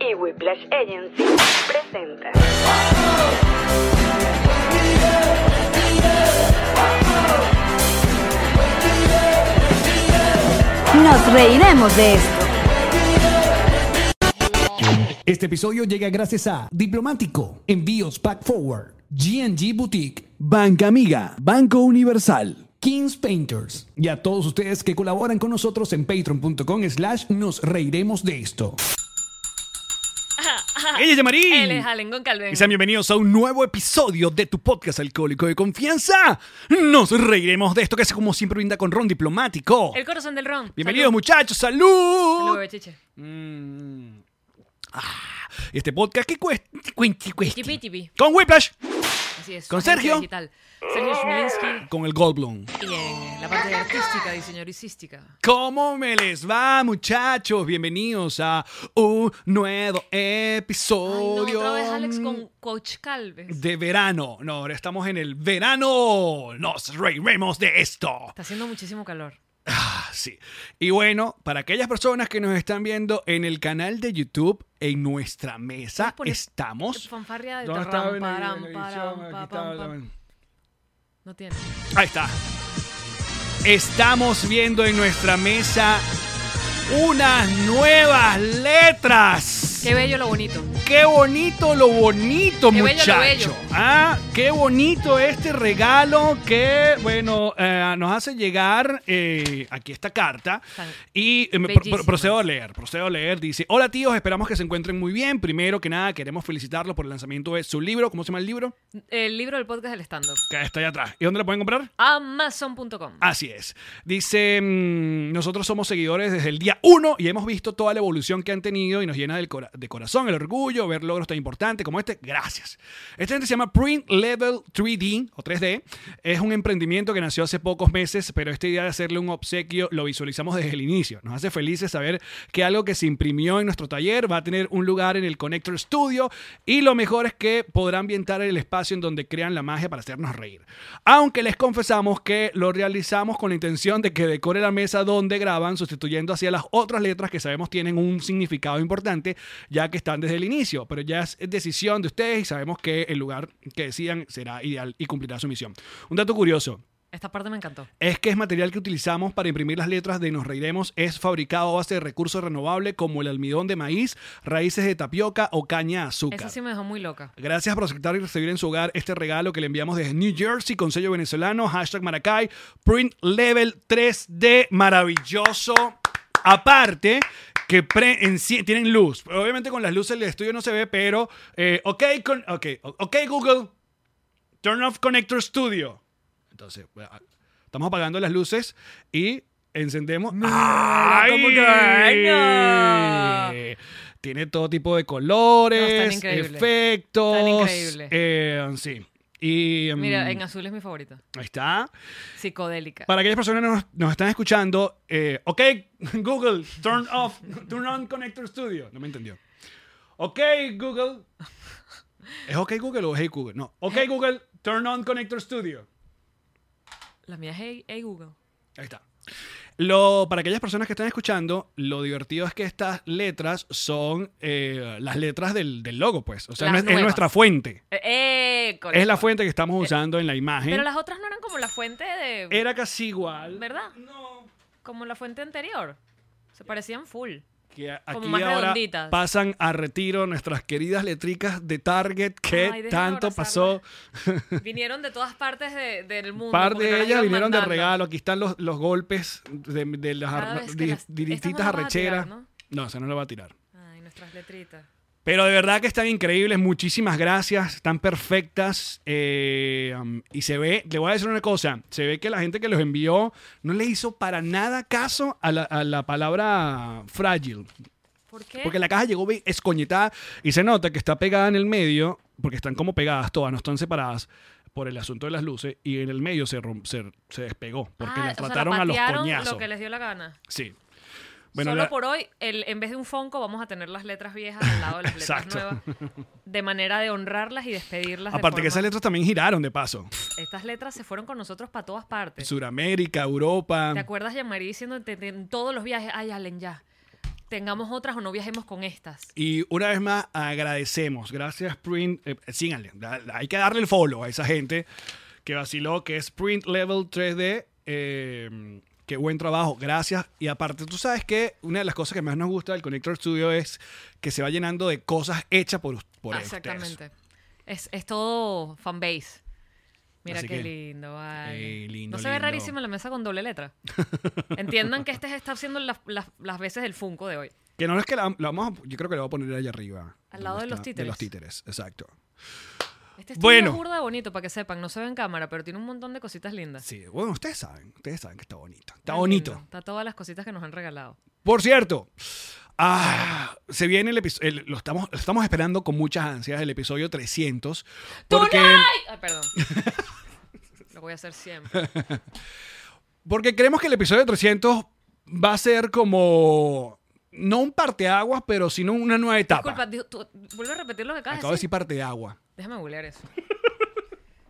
y Whiplash Agency presenta Nos reiremos de esto. Este episodio llega gracias a Diplomático, Envíos Pack Forward, GNG Boutique, Banca Amiga, Banco Universal, Kings Painters y a todos ustedes que colaboran con nosotros en patreon.com slash nos reiremos de esto. Ella es Yamarín. Él es Alengón Calven. Y sean bienvenidos a un nuevo episodio de tu podcast alcohólico de confianza. Nos reiremos de esto que es como siempre brinda con Ron Diplomático. El corazón del ron. Bienvenidos Salud. muchachos, salud. Salud, chiche. Mm. Ah, este podcast que cuesta. Tipi, tipi. Con Whiplash, Así es. ¿Con Sergio? Digital. Sergio Smilinski. con el Goldblum. Y en la parte artística, diseñoricística. ¿Cómo me les va, muchachos? Bienvenidos a un nuevo Ay, no, episodio otra vez Alex con Coach Calves. de verano. No, ahora estamos en el verano. Nos reiremos de esto. Está haciendo muchísimo calor. Ah, sí. Y bueno, para aquellas personas que nos están viendo en el canal de YouTube, en nuestra mesa ¿Puedes poner estamos. Fanfarria de. No tiene. Ahí está. Estamos viendo en nuestra mesa unas nuevas letras. Qué bello lo bonito. Qué bonito lo bonito, Qué muchacho. bello. Ah, qué bonito este regalo que, bueno, eh, nos hace llegar eh, aquí esta carta. Tan Y eh, pro- procedo a leer, procedo a leer. Dice, hola tíos, esperamos que se encuentren muy bien. Primero que nada, queremos felicitarlos por el lanzamiento de su libro. ¿Cómo se llama el libro? El libro del podcast del stand-up. Que está allá atrás. ¿Y dónde lo pueden comprar? Amazon.com. Así es. Dice, mm, nosotros somos seguidores desde el día 1 y hemos visto toda la evolución que han tenido y nos llena del cora- de corazón, el orgullo, ver logros tan importantes como este. Gracias. Esta gente se llama Print Level 3D o 3D. Es un emprendimiento que nació hace pocos meses, pero esta idea de hacerle un obsequio lo visualizamos desde el inicio. Nos hace felices saber que algo que se imprimió en nuestro taller va a tener un lugar en el Connector Studio y lo mejor es que podrá ambientar el espacio en donde crean la magia para hacernos reír. Aunque les confesamos que lo realizamos con la intención de que decore la mesa donde graban, sustituyendo hacia las otras letras que sabemos tienen un significado importante, ya que están desde el inicio. Pero ya es decisión de ustedes y sabemos que el lugar que decidan será ideal y cumplirá su misión. Un dato curioso. Esta parte me encantó. Es que es material que utilizamos para imprimir las letras de Nos Reiremos. Es fabricado a base de recursos renovables como el almidón de maíz, raíces de tapioca o caña de azúcar. Esa sí me dejó muy loca. Gracias por aceptar y recibir en su hogar este regalo que le enviamos desde New Jersey con sello venezolano, hashtag Maracay, print level 3D, maravilloso. Aparte, que pre- tienen luz. Obviamente con las luces del estudio no se ve, pero eh, ok, con, ok, ok Google, turn off Connector Studio. Entonces, bueno, estamos apagando las luces y encendemos. ¡Ay! computadora. Tiene todo tipo de colores, No, están efectos. Están eh, sí. Y Mira, en azul es mi favorita. ahí está. Psicodélica. Para aquellas personas que nos, nos están escuchando, eh, ok, Google, turn off, turn on Connector Studio. No me entendió. Ok, Google. ¿Es ok Google o hey Google? No. Ok, Google, turn on Connector Studio. La mía es Hey, Hey Google. Ahí está. Lo, para aquellas personas que están escuchando, lo divertido es que estas letras son eh, las letras del, del logo, pues. O sea, no es, nuestra fuente. Eh, eh, Es la fuente que estamos usando en la imagen. Pero las otras no eran como la fuente de. Era casi igual. ¿Verdad? Como la fuente anterior. Se parecían full. Que aquí más ahora redonditas. pasan a retiro nuestras queridas letricas de Target que Ay, tanto pasó. Vinieron de todas partes de- del mundo. Un par de ellas vinieron de regalo. Aquí están los, los golpes de, de las Cada ar- di- las- no distintas tirar, arrecheras. ¿no? No, esa no la va a tirar. Ay, nuestras letritas. Pero de verdad que están increíbles. Muchísimas gracias. Están perfectas. eh, um, y se ve, le voy a decir una cosa. Se ve que la gente que los envió no le hizo para nada caso a la, a la palabra frágil. ¿Por qué? Porque la caja llegó escoñetada y se nota que está pegada en el medio, porque están como pegadas todas, no están separadas por el asunto de las luces, y en el medio se, se, se despegó, porque Ah, la sea, trataron a los coñazos. lo que les dio la gana. Sí. Bueno, Solo la- por hoy, el, en vez de un Fonco, vamos a tener las letras viejas al lado de las letras Exacto. nuevas. De manera de honrarlas y despedirlas. de aparte que esas letras también giraron de paso. Estas letras se fueron con nosotros para todas partes. Suramérica, Europa. ¿Te acuerdas, Jean-Marie, diciendo en todos los viajes, ay, Allen, ya, tengamos otras o no viajemos con estas? Y una vez más, agradecemos. Gracias, Print. eh, síganle. hay que darle el follow a esa gente que vaciló, que es Print Level 3D. eh, qué buen trabajo. Gracias. Y aparte, tú sabes que una de las cosas que más nos gusta del Connector Studio es que se va llenando de cosas hechas por, por Ah, ustedes. Exactamente. Es, es todo fanbase. Mira Así qué que- lindo, vale. Ey, lindo, ¿No se ve rarísimo la mesa con doble letra? Entiendan que este está haciendo las, las- las veces del Funko de hoy. Que no es que la, la vamos a- Yo creo que la voy a poner allá arriba. Al lado de los está- De títeres. los títeres, exacto. Este estudio Bueno. es burda bonito, para que sepan. No se ve en cámara, pero tiene un montón de cositas lindas. Sí, bueno, ustedes saben. Ustedes saben que está bonito. Está Está bonito. lindo. Está todas las cositas que nos han regalado. Por cierto, ah, se viene el episodio, lo estamos, lo estamos esperando con muchas ansias, el episodio 300. Porque, ¡Tonight! Ay, perdón. Lo voy a hacer siempre. porque creemos que el episodio 300 va a ser como, no un parteaguas, pero sino una nueva etapa. Disculpa, tú- vuelve a repetir lo que acabas Acabo de de decir decir. parteagua. Déjame googlear eso.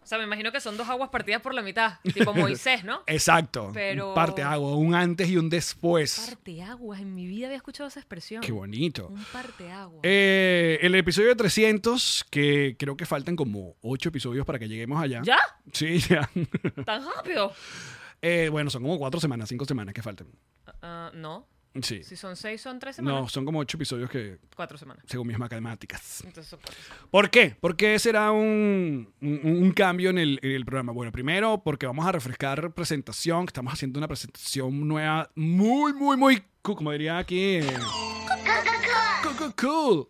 O sea, me imagino que son dos aguas partidas por la mitad. Tipo Moisés, ¿no? Exacto. Pero- Un parteagua, un antes y un después. Parteaguas. En mi vida había escuchado esa expresión. Qué bonito. Un parteaguas. Eh, el episodio 300, que creo que faltan como 8 episodios para que lleguemos allá. ¿Ya? Sí, ya. ¿Tan rápido? Eh, bueno, son como 4 semanas, 5 semanas que faltan. Ah, no. Sí. Si son seis, son tres semanas. No, son como 8 episodios que, Cuatro semanas. según mis matemáticas. Entonces son cuatro semanas. ¿Por qué? Será un, un, un cambio en el, en el programa. Bueno, primero porque vamos a refrescar presentación. Estamos haciendo una presentación nueva muy, muy, muy cool, como diría aquí. eh, cool, cool, cool.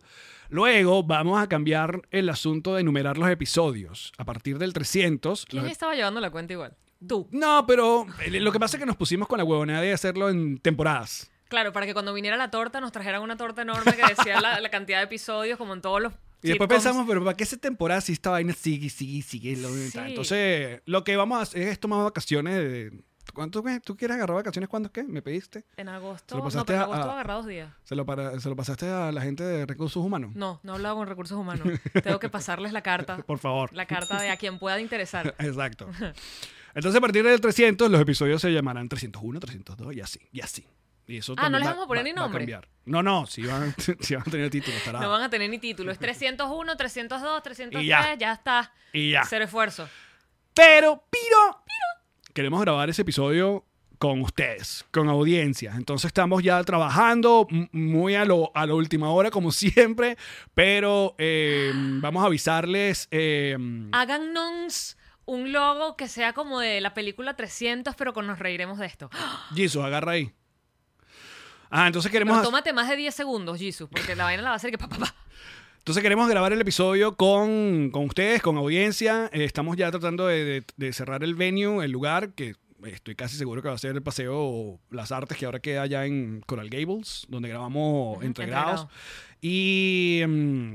Luego vamos a cambiar el asunto de enumerar los episodios. A partir del 300... ¿Quién los- estaba llevando la cuenta igual? Tú. No, pero eh, lo que pasa es que nos pusimos con la huevonada de hacerlo en temporadas. Claro, para que cuando viniera la torta nos trajeran una torta enorme que decía la, la cantidad de episodios, como en todos los. Y después sitcoms. pensamos, pero ¿para qué esa temporada si esta vaina sigue, sigue, sigue? lo- Sí. Entonces, lo que vamos a hacer es tomar vacaciones de... ¿Cuánto? ¿Tú quieres agarrar vacaciones cuándo qué? ¿Me pediste? En agosto. Se lo No, pasaste pero en agosto a- dos días. ¿Se lo, para- ¿Se lo pasaste a la gente de recursos humanos? No, no he hablado con recursos humanos. Tengo que pasarles la carta. Por favor. La carta de a quien pueda interesar. Exacto. Entonces, a partir del 300, los episodios se llamarán 301, 302 y así, y así. Y eso Ah, ¿no les va- vamos a poner va- ni va nombre? cambiar. No, no, si van, sí van a tener títulos, tarado. No van a tener ni título. Es 301, 302, 303, Y ya. ya. está. Y ya. Cero esfuerzo. Pero, piro, queremos grabar ese episodio con ustedes, con audiencia. Entonces estamos ya trabajando muy a lo, a la última hora, como siempre, pero eh, vamos a avisarles. eh, Háganos un logo que sea como de la película 300, pero con nos reiremos de esto. Jesus, agarra ahí. Ah, entonces queremos, Pero tómate más de 10 segundos, Jesus, porque la vaina la va a hacer que pa, pa, pa. entonces queremos grabar el episodio con, con ustedes, con audiencia. Eh, estamos ya tratando de, de- de cerrar el venue, el lugar, que estoy casi seguro que va a ser el paseo Las Artes, que ahora queda allá en Coral Gables, donde grabamos Ujú, Entregrados. Entregrados. Y mm,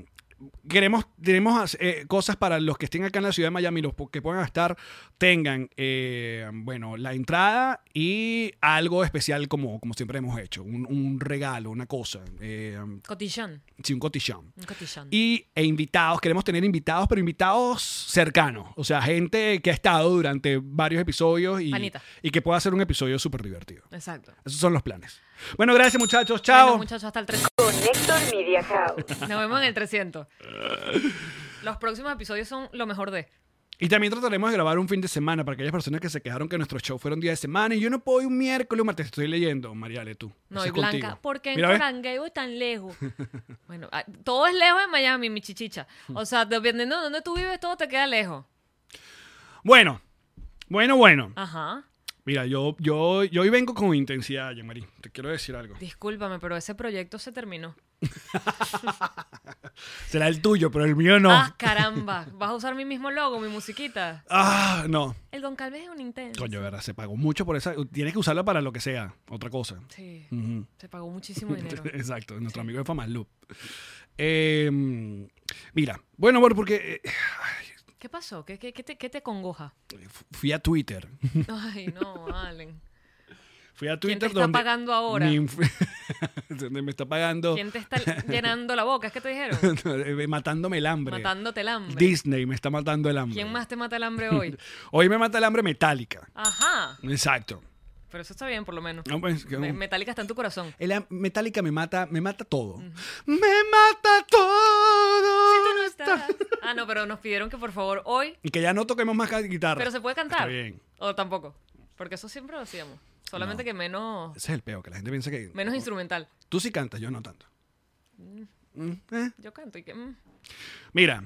queremos, tenemos eh, cosas para los que estén acá en la ciudad de Miami, los que puedan estar, tengan, eh, bueno, la entrada y algo especial como, como siempre hemos hecho, un, un regalo, una cosa, eh, Cotillón. sí, un cotillón. Un cotillón. Y e invitados, queremos tener invitados, pero invitados cercanos. O sea, gente que ha estado durante varios episodios y, Panita. y que pueda hacer un episodio súper divertido. Exacto. Esos son los planes. Bueno, gracias muchachos. Chao. Bueno, muchachos, hasta el 300. Connector Media House. Nos vemos en el 300. Los próximos episodios son lo mejor de. y también trataremos de grabar un fin de semana para aquellas personas que se quejaron que nuestro show fueron día de semana y yo no puedo ir un miércoles o un martes. Estoy leyendo, Mariale, tú. No, y Blanca, contigo. ¿por qué en tan lejos? bueno, ah, todo es lejos en Miami, mi chichicha. O sea, dependiendo de dónde tú vives, todo te queda lejos. Bueno, bueno, bueno. Ajá. Mira, yo, yo, yo hoy vengo con intensidad, Jean-Marie. Te quiero decir algo. Discúlpame, pero ese proyecto se terminó. Será el tuyo, pero el mío no. Ah, caramba. ¿Vas a usar mi mismo logo, mi musiquita? Ah, no. El Don Calves es un intenso. Coño, verdad, se pagó mucho por esa. Tienes que usarla para lo que sea, otra cosa. Sí. Se pagó muchísimo dinero. Exacto, nuestro amigo de Famasloop. Eh, mira, bueno, bueno, porque eh, ¿Qué pasó? ¿Qué, qué, qué te, qué te congoja? fui a Twitter. Ay, no, Allen. Fui a ¿Quién Twitter te está donde pagando ahora? donde me está pagando ¿Quién te está llenando la boca? ¿Es que te dijeron? eh, matándome el hambre. Matándote el hambre. Disney me está matando el hambre. ¿Quién más te mata el hambre hoy? Hoy me mata el hambre metálica. Ajá. Exacto. Pero eso está bien, por lo menos. No, pues, que- Metallica está en tu corazón. el metálica me mata, me mata todo. Me mata Ah, no, pero nos pidieron que por favor hoy. Y que ya no toquemos más guitarra. Pero se puede cantar. Está bien. O tampoco. Porque eso siempre lo hacíamos. Solamente No. que menos. Ese es el peo, que la gente piensa que... Menos instrumental. Tú sí cantas, yo no tanto. Mm, eh. Yo canto y que. mm. Mira,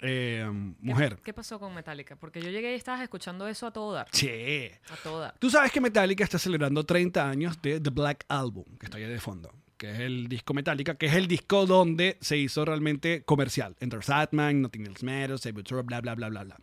eh, ¿Qué- mujer. ¿Qué pasó con Metallica? Porque yo llegué y estabas escuchando eso a todo dar. Sí. A todo dar. Tú sabes que Metallica está celebrando 30 años de The Black Album, que está ahí de fondo, que es el disco Metallica, que es el disco donde se hizo realmente comercial. Enter Satman, Nothing Else Matters, Sepultura, bla, bla, bla, bla, bla.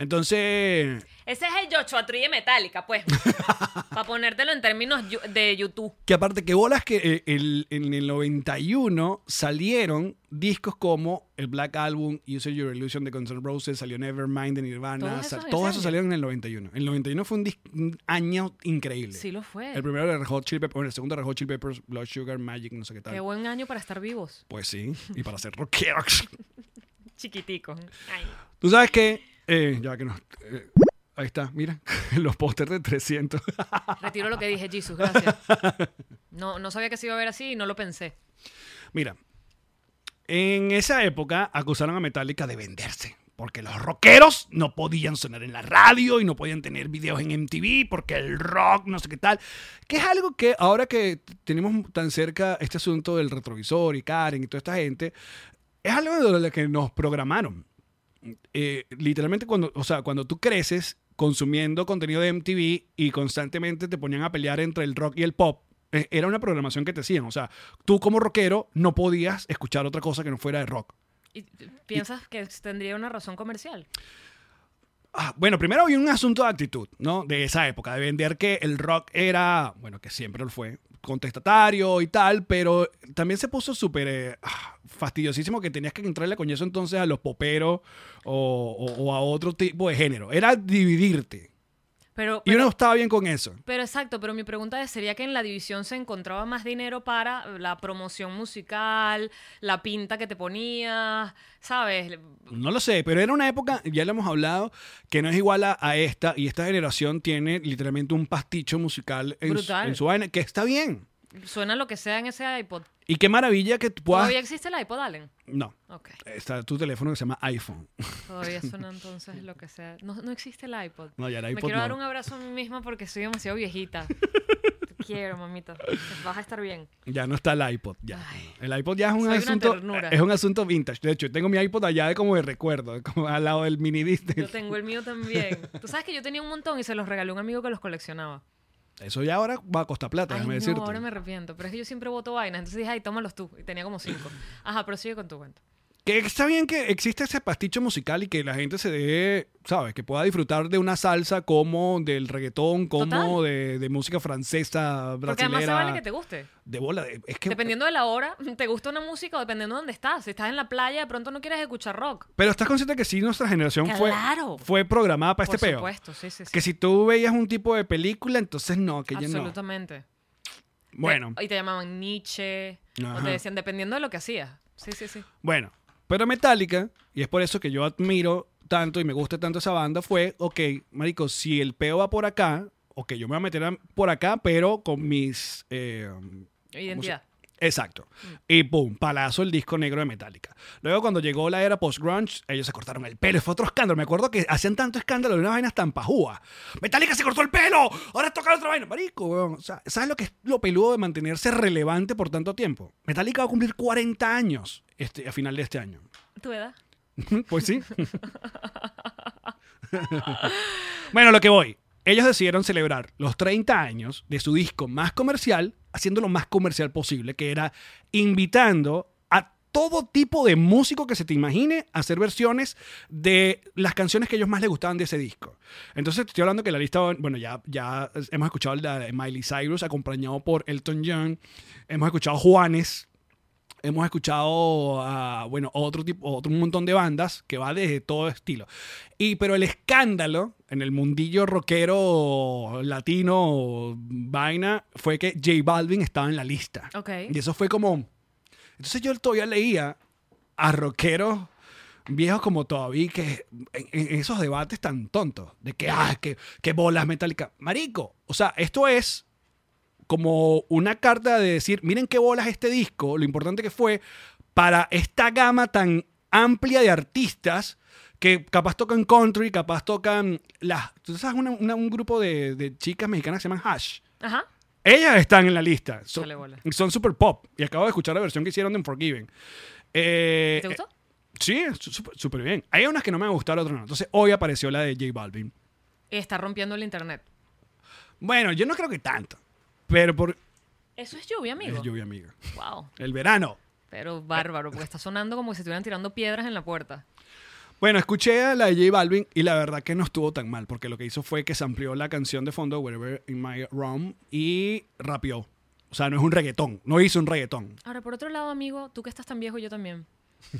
Entonces, Ese es el Joshua Tree de Metallica, pues. Para ponértelo en términos de YouTube. que aparte que bolas que eh, el- en el 91 salieron discos como el Black Album, Use Your Illusion de Guns N' Roses, salió Nevermind de Nirvana, ¿Todos esos todo eso salieron en el 91. El 91 fue un, un año increíble. Sí lo fue. El primero de Red Hot Chili Peppers, bueno, el segundo de Red Hot Chili Peppers, Blood Sugar, Magic, no sé qué tal. Qué buen año para estar vivos. Pues sí, y para ser rockeros. Chiquiticos. Ay. Tú sabes que, eh, ya que no, eh, ahí está, mira, los pósters de 300. Retiro lo que dije, Jesus, gracias. No, no sabía que se iba a ver así y no lo pensé. mira, en esa época acusaron a Metallica de venderse. Porque los rockeros no podían sonar en la radio y no podían tener videos en MTV porque el rock, no sé qué tal. Que es algo que ahora que tenemos tan cerca este asunto del retrovisor y Karen y toda esta gente, es algo de lo que nos programaron. Eh, literalmente cuando, o sea, cuando tú creces consumiendo contenido de MTV y constantemente te ponían a pelear entre el rock y el pop, eh, era una programación que te hacían. O sea, tú como rockero no podías escuchar otra cosa que no fuera de rock. ¿Y piensas que tendría una razón comercial? Ah, bueno, primero había un asunto de actitud, ¿no? De esa época, de vender que el rock era, bueno, que siempre lo fue, contestatario y tal, pero también se puso súper eh, ah, fastidiosísimo que tenías que entrarle con eso entonces a los poperos o, a otro tipo de género. Era dividirte. Pero, Y pero, uno estaba bien con eso. pero exacto, pero mi pregunta es, ¿sería que en la división se encontraba más dinero para la promoción musical, la pinta que te ponías, ¿sabes? No lo sé, pero era una época, ya lo hemos hablado, que no es igual a, a esta, y esta generación tiene literalmente un pasticho musical en, su, en su vaina, que está bien. Suena lo que sea en ese iPod. Y qué maravilla que tú puedas... ¿Todavía existe el iPod, Allen? No, Ok. está tu teléfono que se llama iPhone. Todavía suena entonces lo que sea. No, no existe el iPod. No, ya el Me iPod quiero dar un abrazo a mí misma porque soy demasiado viejita. Te quiero, mamita. Vas a estar bien. Ya no está el iPod, ya. Ay. el iPod ya es un asunto... Es un asunto vintage. De hecho, tengo mi iPod allá de como de recuerdo, como al lado del mini disc. Yo tengo el mío también. Tú sabes que yo tenía un montón y se los regalé a un amigo que los coleccionaba. Eso ya ahora va a costar plata, Ay, déjame no, decirte. ahora me arrepiento. Pero es que yo siempre voto vainas. Entonces dije, ay, tómalos tú. Y tenía como cinco. Ajá, pero sigue con tu cuento. Que está bien que existe ese pasticho musical y que la gente se dé, ¿sabes? Que pueda disfrutar de una salsa como del reggaetón, como de, de música francesa, Porque además se brasilera. vale que te guste. De bola. de- Es que, Dependiendo de la hora, te gusta una música o dependiendo de dónde estás. Si estás en la playa, de pronto no quieres escuchar rock. Pero estás consciente que sí, nuestra generación fue, Claro. fue programada para Por este peo. supuesto, sí, sí, sí. Que si tú veías un tipo de película, entonces no, que ya no. Absolutamente. Bueno, y te llamaban Nietzsche. O Ajá. te decían, dependiendo de lo que hacías. Sí, sí, sí. bueno. Pero Metallica, y es por eso que yo admiro tanto y me gusta tanto esa banda, fue, ok, marico, si el peo va por acá, ok, yo me voy a meter por acá, pero con mis... eh, Identidad. Exacto. Y pum, palazo el disco negro de Metallica. Luego cuando llegó la era post-grunge, ellos se cortaron el pelo. Fue otro escándalo. Me acuerdo que hacían tanto escándalo de unas vainas tan pajúas. Metallica se cortó el pelo. Ahora toca otra vaina. Marico, weón. O sea, ¿sabes lo que es lo peludo de mantenerse relevante por tanto tiempo? Metallica va a cumplir 40 años este, a final de este año. ¿Tu edad? pues sí. bueno, lo que voy. Ellos decidieron celebrar los 30 años de su disco más comercial, haciendo lo más comercial posible, que era invitando a todo tipo de músico que se te imagine a hacer versiones de las canciones que ellos más les gustaban de ese disco. Entonces, estoy hablando que la lista, bueno, ya, ya hemos escuchado la de Miley Cyrus acompañado por Elton John, hemos escuchado Juanes, hemos escuchado a, bueno, otro tipo, otro montón de bandas que va desde todo estilo. Y, pero el escándalo en el mundillo rockero latino vaina fue que J Balvin estaba en la lista. Ok. Y eso fue como... Entonces yo todavía leía a rockeros viejos como todavía que en, en esos debates tan tontos de que, ah, que, que bolas metálicas. Marico, o sea, esto es como una carta de decir, miren qué bolas este disco, lo importante que fue para esta gama tan amplia de artistas que capaz tocan country, capaz tocan las... ¿Tú sabes una- una- un grupo de, de chicas mexicanas que se llaman Hash? Ajá. Ellas están en la lista. Son, son super pop. Y acabo de escuchar la versión que hicieron de Unforgiven. Eh, ¿Te gustó? eh, sí, súper bien. Hay unas que no me han gustado, otras no. Entonces hoy apareció la de J Balvin. Está rompiendo el internet. Bueno, yo no creo que tanto. Pero por... Eso es lluvia, amigo. Es lluvia, amiga. Wow. El verano. Pero bárbaro, porque está sonando como si se estuvieran tirando piedras en la puerta. Bueno, escuché a la de J Balvin y la verdad que no estuvo tan mal, porque lo que hizo fue que se amplió la canción de fondo, Wherever in My Room, y rapeó. O sea, no es un reggaetón, no hizo un reggaetón. Ahora, por otro lado, amigo, tú que estás tan viejo yo también.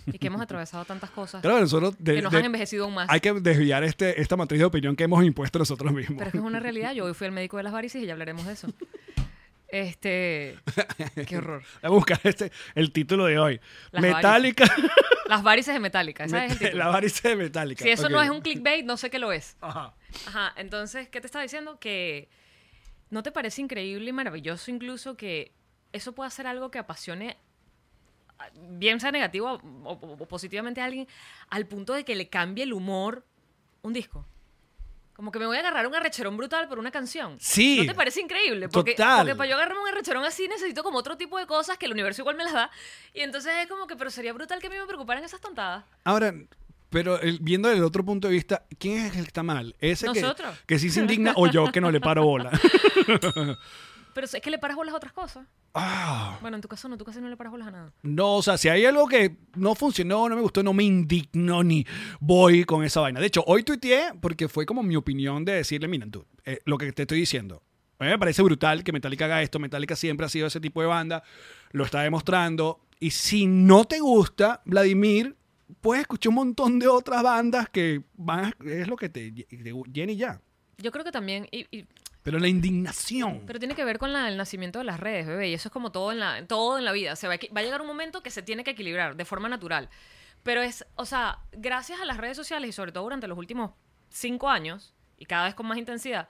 Y que hemos atravesado tantas cosas. Claro, nosotros de- que nos de- han envejecido aún más. hay que desviar este, esta matriz de opinión que hemos impuesto nosotros mismos. Pero es que es una realidad. Yo hoy fui al médico de las varices y ya hablaremos de eso. Este. Qué horror. Vamos a buscar este, el título de hoy. Las Metallica. Las varices de Metallica. ¿Ese es el título? la varice de Metallica. Si eso no es un clickbait, no sé qué lo es. Ajá. Ajá, entonces, ¿qué te estaba diciendo? Que ¿no te parece increíble y maravilloso incluso que eso pueda ser algo que apasione, bien sea negativo o, o- positivamente a alguien, al punto de que le cambie el humor un disco? Como que me voy a agarrar un arrecherón brutal por una canción. Sí. ¿No te parece increíble? Porque, Total. porque para yo agarrarme un arrecherón así necesito como otro tipo de cosas que el universo igual me las da. Y entonces es como que, pero sería brutal que a mí me preocuparan esas tontadas. Ahora, pero el- viendo desde el otro punto de vista, ¿quién es el que está mal? ¿Ese que, que sí se indigna o yo que no le paro bola? Pero es que le paras bolas a otras cosas. Ah, Bueno, en tu caso no, tú casi no le paras bolas a nada. no, o sea, si hay algo que no funcionó, no me gustó, no me indigno ni voy con esa vaina. De hecho, hoy tuiteé porque fue como mi opinión de decirle, miren tú, eh, lo que te estoy diciendo. A mí me parece brutal que Metallica haga esto. Metallica siempre ha sido ese tipo de banda. Lo está demostrando. Y si no te gusta, Vladimir, puedes escuchar un montón de otras bandas que van a- es lo que te, te llena y ya. Yo creo que también, y- y- Pero la indignación. pero tiene que ver con la- el nacimiento de las redes, bebé, y eso es como todo en la, todo en la vida. O sea, va, a equi- va a llegar un momento que se tiene que equilibrar de forma natural. Pero es, o sea, gracias a las redes sociales y sobre todo durante los últimos cinco años, y cada vez con más intensidad,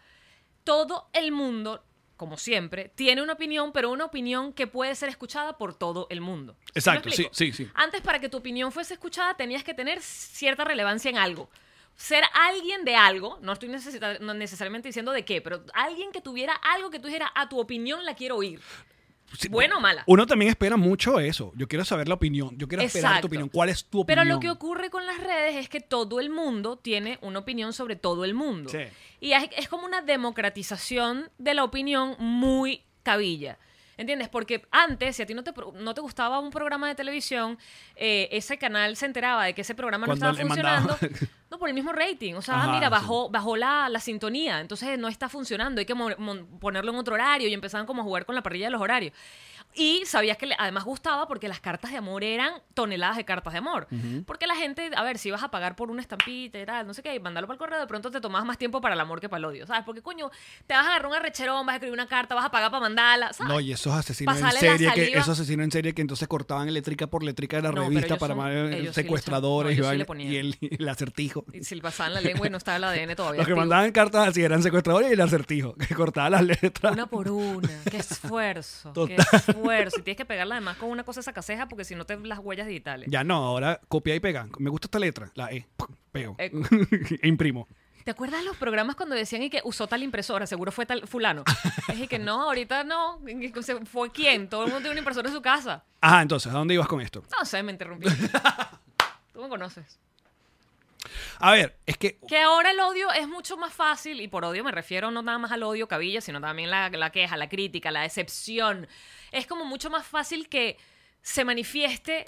todo el mundo, como siempre, tiene una opinión, pero una opinión que puede ser escuchada por todo el mundo. ¿Sí me Exacto, sí, sí, sí. Antes, para que tu opinión fuese escuchada, tenías que tener cierta relevancia en algo. Ser alguien de algo, no estoy no necesariamente diciendo de qué, pero alguien que tuviera algo que tú dijeras, a tu opinión la quiero oír. Sí, ¿Buena o mala? Uno también espera mucho eso. Yo quiero saber la opinión. Yo quiero esperar tu opinión. ¿Cuál es tu Pero opinión? lo que ocurre con las redes es que todo el mundo tiene una opinión sobre todo el mundo. Sí. Y es, es como una democratización de la opinión muy cabilla. ¿Entiendes? Porque antes, si a ti no te, no te gustaba un programa de televisión, eh, ese canal se enteraba de que ese programa no estaba mandaba- funcionando. No, por el mismo rating. O sea, ah, Ajá, mira, sí. bajó, bajó la, la sintonía. Entonces no está funcionando. Hay que ponerlo en otro horario. Y empezaban como a jugar con la parrilla de los horarios. Y sabías que le- además gustaba porque las cartas de amor eran toneladas de cartas de amor. Porque la gente, a ver, si vas a pagar por una estampita y tal, no sé qué, y mandarlo para el correo, de pronto te tomabas más tiempo para el amor que para el odio, ¿sabes? Porque, coño, te vas a agarrar un arrecherón, vas a escribir una carta, vas a pagar para mandarla, ¿sabes? No, y esos asesinos en Pasarle serie que esos asesinos en serie que entonces cortaban eléctrica por eléctrica de la No, revista para son- sí secuestradores no, y, sí y el, acertijo. Y si le pasaban la lengua y no estaba el ADN todavía. Los que activo. mandaban cartas así eran secuestradores y el acertijo, que cortaban las letras. Una por una. Qué esfuerzo. Qué Total. Esfuerzo. Y tienes que pegarla además con una cosa sacaseja porque si no te las huellas digitales. Ya no, ahora copia y pega. Me gusta esta letra, la E, pego. Eh. e imprimo. ¿Te acuerdas de los programas cuando decían y que usó tal impresora? Seguro fue tal fulano. es y que no, ahorita no. ¿Fue quién? Todo el mundo tiene una impresora en su casa. Ajá, entonces, ¿a dónde ibas con esto? No sé, me interrumpí. Tú me conoces. A ver, es que Que ahora el odio es mucho más fácil, y por odio me refiero no nada más al odio cabilla, sino también la, la queja, la crítica, la decepción. Es como mucho más fácil que se manifieste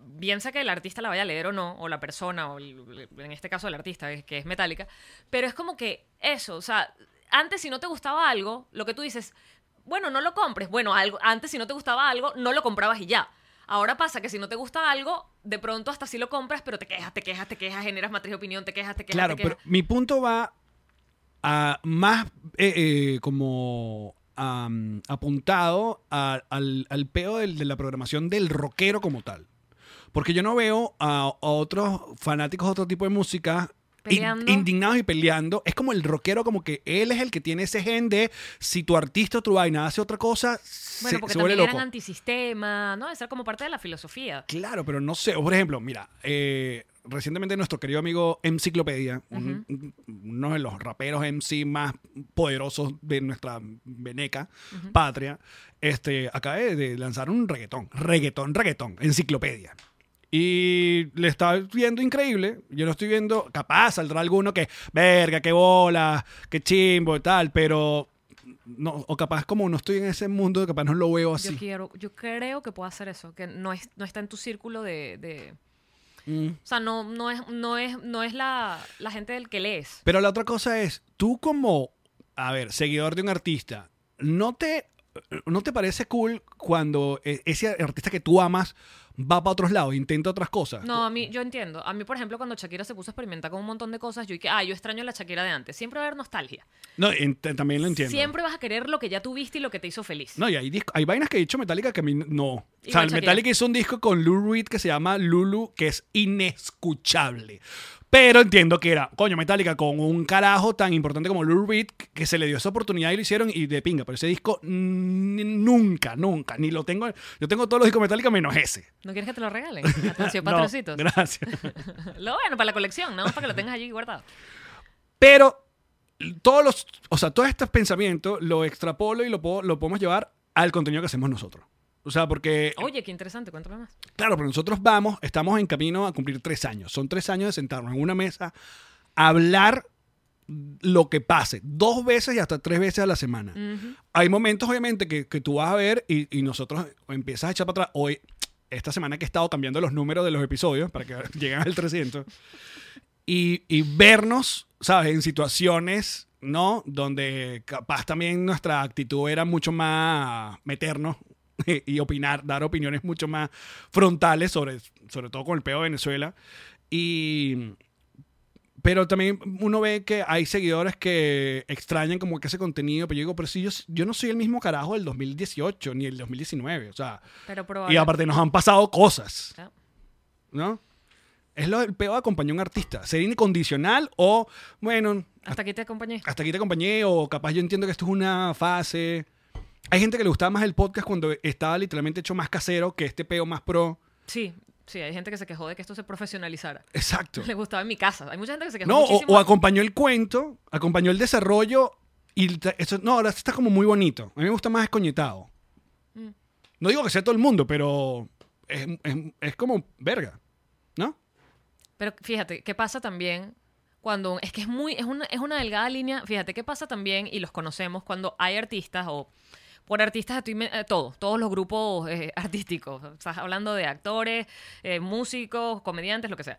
bien sea que el artista la vaya a leer o no, o la persona, o el- en este caso el artista, que- es metálica, pero es como que eso, o sea, antes si no te gustaba algo, lo que tú dices, bueno, no lo compres, bueno, algo, antes si no te gustaba algo, no lo comprabas y ya. Ahora pasa que si no te gusta algo, de pronto hasta sí lo compras, pero te quejas, te quejas, te quejas, generas matriz de opinión, te quejas, te quejas, Claro, te quejas. pero mi punto va a más eh, eh, como apuntado a- al, al peo del- de la programación del rockero como tal. Porque yo no veo a, a otros fanáticos de otro tipo de música in- indignados y peleando. Es como el rockero, como que él es el que tiene ese gen de si tu artista o tu vaina hace otra cosa, Bueno, se, porque se vuelve también loco. eran antisistema, ¿no? Esa es como parte de la filosofía. Claro, pero no sé. Por ejemplo, mira, eh, recientemente nuestro querido amigo Enciclopedia, un- un- uno de los raperos MC más poderosos de nuestra veneca patria, este, acaba de, lanzar un reggaetón, reggaetón, reggaetón, Enciclopedia. Y le está viendo increíble. Yo no estoy viendo, capaz saldrá alguno que, verga, qué bola, qué chimbo y tal, pero no, o capaz como no estoy en ese mundo, capaz no lo veo así. Yo quiero, yo creo que puedo hacer eso, que no es, no está en tu círculo de, de- Mm. o sea, no, no es, no es, no es la, la gente del que lees. Pero la otra cosa es, tú como, a ver, seguidor de un artista, ¿no te, no te parece cool cuando e- ese artista que tú amas va para otros lados, intenta otras cosas? No, a mí, yo entiendo. A mí, por ejemplo, cuando Shakira se puso a experimentar con un montón de cosas, yo dije, ah, yo extraño a la Shakira de antes. Siempre va a haber nostalgia. No, también lo entiendo. Siempre vas a querer lo que ya tuviste y lo que te hizo feliz. No, y hay, hay vainas que he dicho Metallica que a mí no. O sea, el. Metallica hizo un disco con Lou Reed que se llama Lulu, que es inescuchable. Pero entiendo que era, coño, Metallica con un carajo tan importante como Lou Reed que se le dio esa oportunidad y lo hicieron y de pinga. Pero ese disco nunca, nunca, ni lo tengo. Yo tengo todos los discos Metallica menos ese. ¿No quieres que te lo regalen? Atención, No, patrocitos. gracias. lo bueno, para la colección, ¿no? Para que lo tengas allí guardado. Pero todos los, o sea, todos estos pensamientos lo extrapolo y lo, puedo, lo podemos llevar al contenido que hacemos nosotros. O sea, porque Oye, qué interesante, cuéntame más. Claro, pero nosotros vamos, estamos en camino a cumplir tres años. Son tres años de sentarnos en una mesa hablar lo que pase, dos veces y hasta tres veces a la semana. Ujú. Hay momentos, obviamente, que, que tú vas a ver y, y nosotros empiezas a echar para atrás. Hoy, esta semana que he estado cambiando los números de los episodios para que lleguen al 300 y, y vernos, ¿sabes? En situaciones, ¿no? Donde capaz también nuestra actitud era mucho más meternos y opinar, dar opiniones mucho más frontales sobre, sobre todo con el peo de Venezuela. Y... Pero también uno ve que hay seguidores que extrañan como que ese contenido, pero yo digo, pero si yo, yo no soy el mismo carajo del 2018 ni el 2019, o sea, Pero y aparte nos han pasado cosas. ¿no? Es lo del peo de acompañar a un artista, ser incondicional o, bueno, Hasta aquí te acompañé. hasta aquí te acompañé o capaz yo entiendo que esto es una fase. Hay gente que le gustaba más el podcast cuando estaba literalmente hecho más casero que este peo más pro. Sí, sí, hay gente que se quejó de que esto se profesionalizara. Exacto. Le gustaba en mi casa. Hay mucha gente que se quejó No, o, muchísimo. o acompañó el cuento, acompañó el desarrollo y eso, no, ahora está como muy bonito. A mí me gusta más escoñetado. Mm. No digo que sea todo el mundo, pero es, es- es como verga, ¿no? Pero fíjate, ¿qué pasa también cuando es que es muy es una es una delgada línea? Fíjate, ¿qué pasa también y los conocemos cuando hay artistas o por artistas eh, todo, todos los grupos eh, artísticos, estás hablando de actores, eh, músicos, comediantes, lo que sea.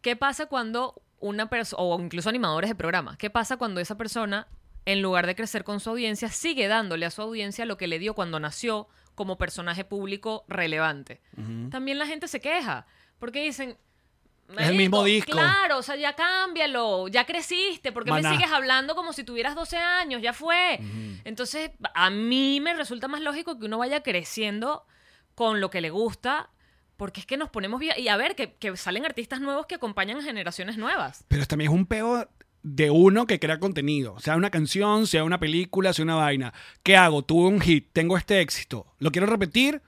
¿Qué pasa cuando una persona o incluso animadores de programas? ¿Qué pasa cuando esa persona en lugar de crecer con su audiencia sigue dándole a su audiencia lo que le dio cuando nació como personaje público relevante? También la gente se queja porque dicen Es el mismo "Marico, disco". Claro, o sea, ya cámbialo, ya creciste, porque Maná. me sigues hablando como si tuvieras 12 años, ya fue. Entonces, a mí me resulta más lógico que uno vaya creciendo con lo que le gusta, porque es que nos ponemos bien. Y a ver, que, que salen artistas nuevos que acompañan a generaciones nuevas. Pero también es un peo de uno que crea contenido. Sea una canción, sea una película, sea una vaina. ¿Qué hago? Tuve un hit, tengo este éxito. ¿Lo quiero repetir?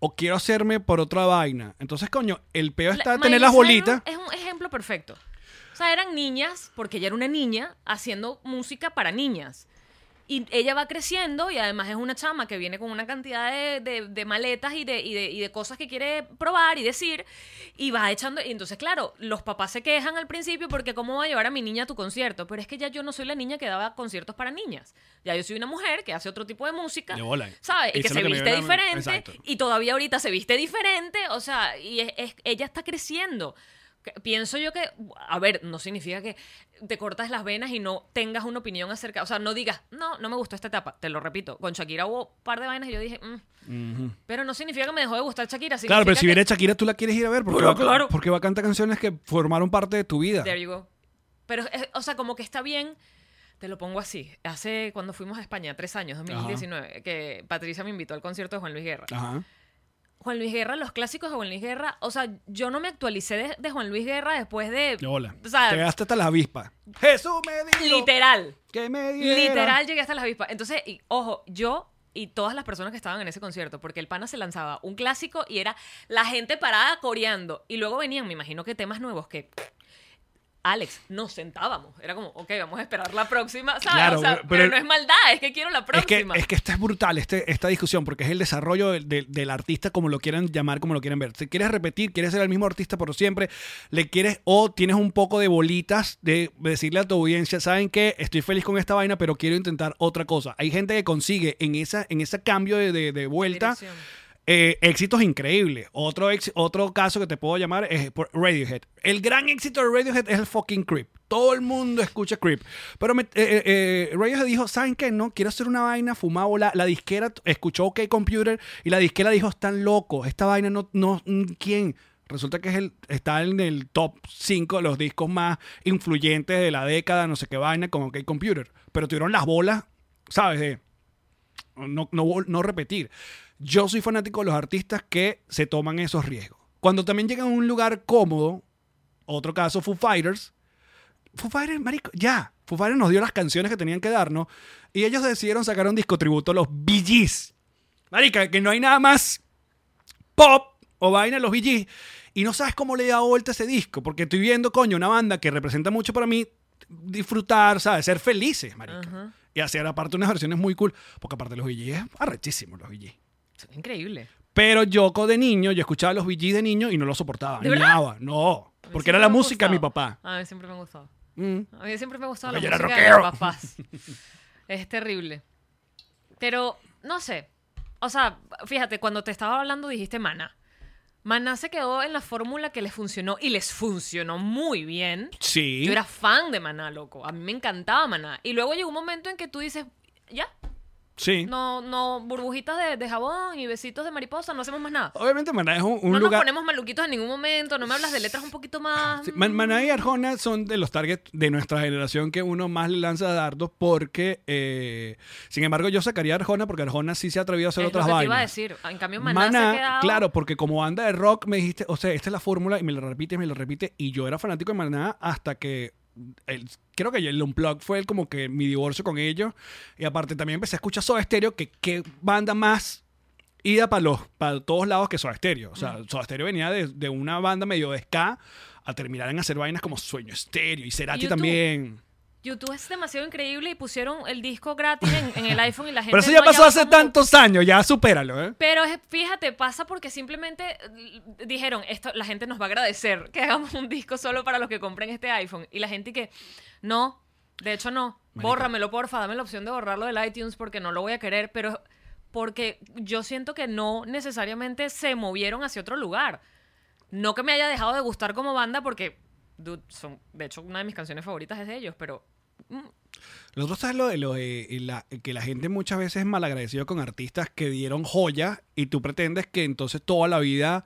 ¿O quiero hacerme por otra vaina? Entonces, coño, el peo está La- tener las bolitas. Es un ejemplo perfecto. O sea, eran niñas, porque ella era una niña, haciendo música para niñas. Y ella va creciendo y además es una chama que viene con una cantidad de, de- de maletas y de, y, de, y de cosas que quiere probar y decir. Y va echando. Y entonces, claro, los papás se quejan al principio porque ¿cómo voy a llevar a mi niña a tu concierto? Pero es que ya yo no soy la niña que daba conciertos para niñas. Ya yo soy una mujer que hace otro tipo de música. ¿Sabes? Y que se que viste diferente. Exacto. Y todavía ahorita se viste diferente. O sea, y es- es- ella está creciendo. Pienso yo que, a ver, no significa que te cortas las venas y no tengas una opinión acerca, o sea, no digas, no, no me gustó esta etapa, te lo repito, con Shakira hubo un par de vainas y yo dije, "Mm". pero no significa que me dejó de gustar Shakira, Claro, pero si que- viene Shakira, tú la quieres ir a ver porque, Pero va, claro. porque va a cantar canciones que formaron parte de tu vida. There you go. Pero, eh, o sea, como que está bien. Te lo pongo así. Hace cuando fuimos a España, tres años, 2019, que Patricia me invitó al concierto de Juan Luis Guerra. Ajá. Juan Luis Guerra, los clásicos de Juan Luis Guerra, o sea, yo no me actualicé de, de Juan Luis Guerra después de. Bola. O sea, Llegaste hasta la avispa. Jesús me dijo literal. que me diera. Literal llegué hasta las avispas. Entonces, y, ojo, yo y todas las personas que estaban en ese concierto, porque el pana se lanzaba un clásico y era la gente parada coreando. Y luego venían, me imagino que temas nuevos que. Alex, nos sentábamos. Era como, ok, vamos a esperar la próxima. ¿sabes? Claro, O sea, pero- pero, no es maldad, es que quiero la Es que, próxima. es que esta es brutal, este, esta discusión, porque es el desarrollo del, del- del artista como lo quieran llamar, como lo quieran ver. Si quieres repetir, quieres ser el mismo artista por siempre, le quieres, o tienes un poco de bolitas de decirle a tu audiencia, ¿saben qué? Estoy feliz con esta vaina, pero quiero intentar otra cosa. Hay gente que consigue en, esa, en ese cambio de, de- de vuelta Dirección. Eh, éxitos increíbles. Otro, ex- otro caso que te puedo llamar es Radiohead. El gran éxito de Radiohead es el fucking Creep. Todo el mundo escucha Creep. Pero me- eh, eh, eh, Radiohead dijo, ¿saben qué? No, quiero hacer una vaina fumado. La, la disquera escuchó OK Computer y la disquera dijo, están locos. Esta vaina no... no mm, ¿Quién? Resulta que es el, está en el top 5 de los discos más influyentes de la década, no sé qué vaina, con OK Computer. Pero tuvieron las bolas, ¿sabes? De, no, no, no repetir. Yo soy fanático de los artistas que se toman esos riesgos. Cuando también llegan a un lugar cómodo, otro caso, Foo Fighters. Foo Fighters, marico, ya. Foo Fighters nos dio las canciones que tenían que darnos y ellos decidieron sacar un disco tributo a los Bee Gees. Marica, que no hay nada más pop o vaina de los Bee Gees. Y no sabes cómo le he dado vuelta a ese disco, porque estoy viendo, coño, una banda que representa mucho para mí disfrutar, ¿sabes? Ser felices, marica. Y hacer aparte unas versiones muy cool, porque aparte los Bee Gees es arrechísimo los Bee Gees. Son increíbles. Pero yo co- de niño, yo escuchaba los Gees de niño y no lo soportaba. ¿De verdad? nada. No, porque era la música de mi papá. A mí siempre me ha gustado. Mm. A mí siempre me ha gustado la música de rockero. mis papás. Es terrible. Pero, no sé. O sea, fíjate, cuando te estaba hablando dijiste Mana. Mana se quedó en la fórmula que les funcionó y les funcionó muy bien. Sí. Yo era fan de Maná, loco. A mí me encantaba Maná. Y luego llegó un momento en que tú dices, ya, Sí. no, no, burbujitas de, de jabón y besitos de mariposa, no hacemos más nada. Obviamente Maná es un, un no lugar... nos ponemos maluquitos en ningún momento, no me hablas de letras un poquito más. Sí, Man- Maná y Arjona son de los targets de nuestra generación que uno más le lanza dardos porque, eh, sin embargo, yo sacaría a Arjona porque Arjona sí se ha atrevido a hacer es otras lo que te iba a decir. En cambio, Maná, se Maná, ha quedado. claro, porque como banda de rock me dijiste, o sea, esta es la fórmula y me lo repite, me lo repite, y yo era fanático de Maná hasta que el- creo que el Unplugged fue el, como que mi divorcio con ellos, y aparte también empecé a escuchar Soda Stereo, que qué banda más ida para los para todos lados que Soda Stereo, o sea, Soda Stereo venía de, de una banda medio de ska a terminar en hacer vainas como Sueño Stereo y Cerati YouTube. también. YouTube es demasiado increíble y pusieron el disco gratis en, en el iPhone y la gente. Pero eso ya no pasó hace tantos años, ya supéralo, ¿eh? Pero es- fíjate, pasa porque simplemente eh, dijeron, esto la gente nos va a agradecer que hagamos un disco solo para los que compren este iPhone. Y la gente que, no, de hecho no, Marica. bórramelo, porfa, dame la opción de borrarlo del iTunes porque no lo voy a querer, pero porque yo siento que no necesariamente se movieron hacia otro lugar. No que me haya dejado de gustar como banda porque, dude, son, de hecho, una de mis canciones favoritas es de ellos, pero Lo otro es lo de, lo de la- que la gente muchas veces es malagradecido con artistas que dieron joyas y tú pretendes que entonces toda la vida